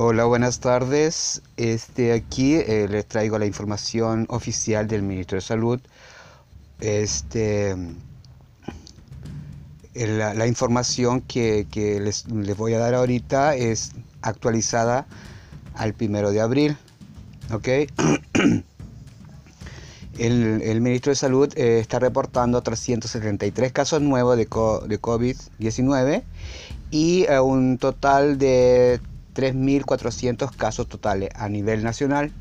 Hola, buenas tardes. Este, aquí eh, les traigo la información oficial del Ministro de Salud. Este, la, información que, que les, les, voy a dar ahorita es actualizada al primero de abril. ¿Ok? El, el, Ministro de Salud eh, está reportando 373 casos nuevos de, de COVID-19 y eh, un total de 3.400 casos totales a nivel nacional.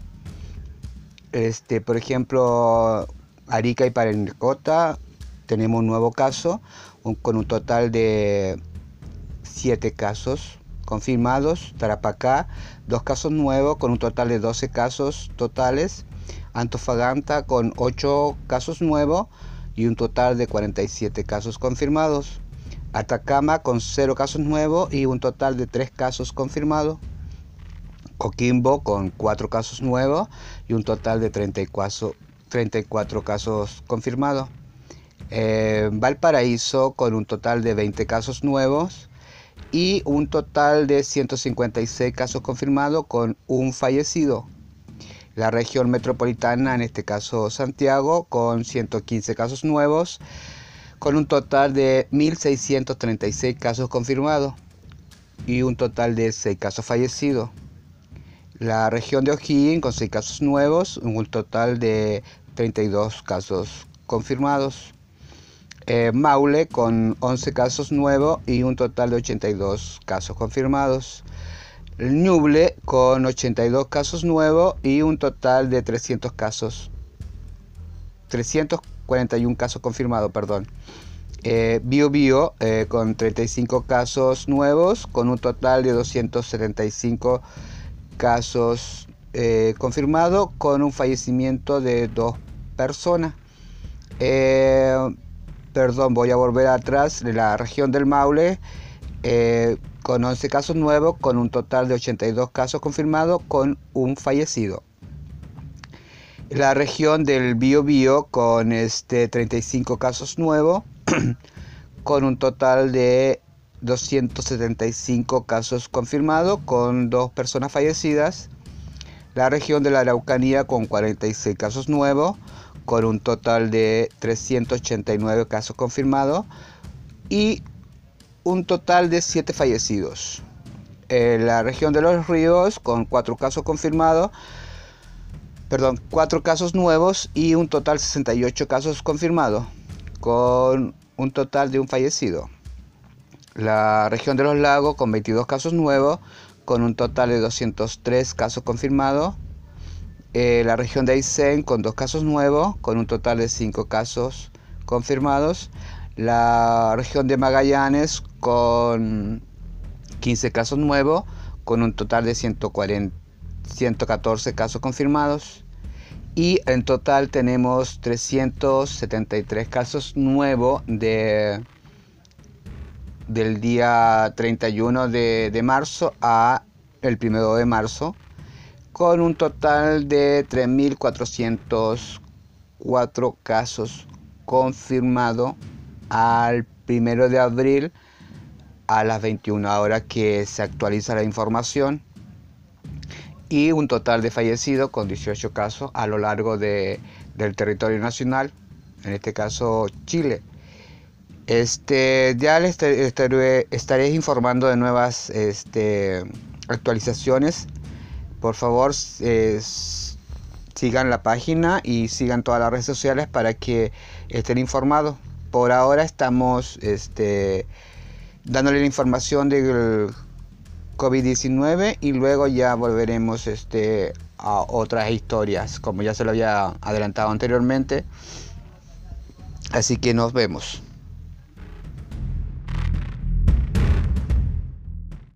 Este, por ejemplo, Arica y Parinacota tenemos un nuevo caso un, con un total de 7 casos confirmados. Tarapacá, dos casos nuevos con un total de 12 casos totales. Antofagasta con 8 casos nuevos y un total de 47 casos confirmados. Atacama con 0 casos nuevos y un total de 3 casos confirmados. Coquimbo con 4 casos nuevos y un total de 34, 34 casos confirmados. Eh, Valparaíso con un total de 20 casos nuevos y un total de 156 casos confirmados con un fallecido la región metropolitana, en este caso Santiago, con 115 casos nuevos, con un total de 1.636 casos confirmados y un total de 6 casos fallecidos. La región de O'Higgins con 6 casos nuevos, un total de 32 casos confirmados. Eh, Maule con 11 casos nuevos y un total de 82 casos confirmados. Ñuble con 82 casos nuevos y un total de 300 casos. 341 casos confirmados, perdón. Eh, Bio Bio eh, con 35 casos nuevos con un total de 275 casos eh, confirmados con un fallecimiento de dos personas. Eh, perdón, voy a volver atrás. de La región del Maule con 11 casos nuevos, con un total de 82 casos confirmados, con un fallecido. La región del Biobío con este 35 casos nuevos, con un total de 275 casos confirmados, con dos personas fallecidas. La región de la Araucanía con 46 casos nuevos, con un total de 389 casos confirmados y un total de 7 fallecidos. En la región de los ríos con 4 casos confirmados, perdón, 4 casos nuevos y un total 68 casos confirmados, con un total de un fallecido. La región de los lagos con 22 casos nuevos, con un total de 203 casos confirmados. Eh, la región de Aysén con 2 casos nuevos, con un total de 5 casos confirmados la región de Magallanes con 15 casos nuevos, con un total de 140, 114 casos confirmados. Y en total tenemos 373 casos nuevos de, del día 31 de, de marzo a el 1 de marzo, con un total de 3.404 casos confirmados al primero de abril a las 21 horas que se actualiza la información y un total de fallecidos con 18 casos a lo largo de, del territorio nacional, en este caso Chile. Este, ya les estaré, estaré informando de nuevas este, actualizaciones. Por favor, sigan la página y sigan todas las redes sociales para que estén informados por ahora estamos este, dándole la información del COVID-19 y luego ya volveremos este, a otras historias, como ya se lo había adelantado anteriormente. Así que nos vemos.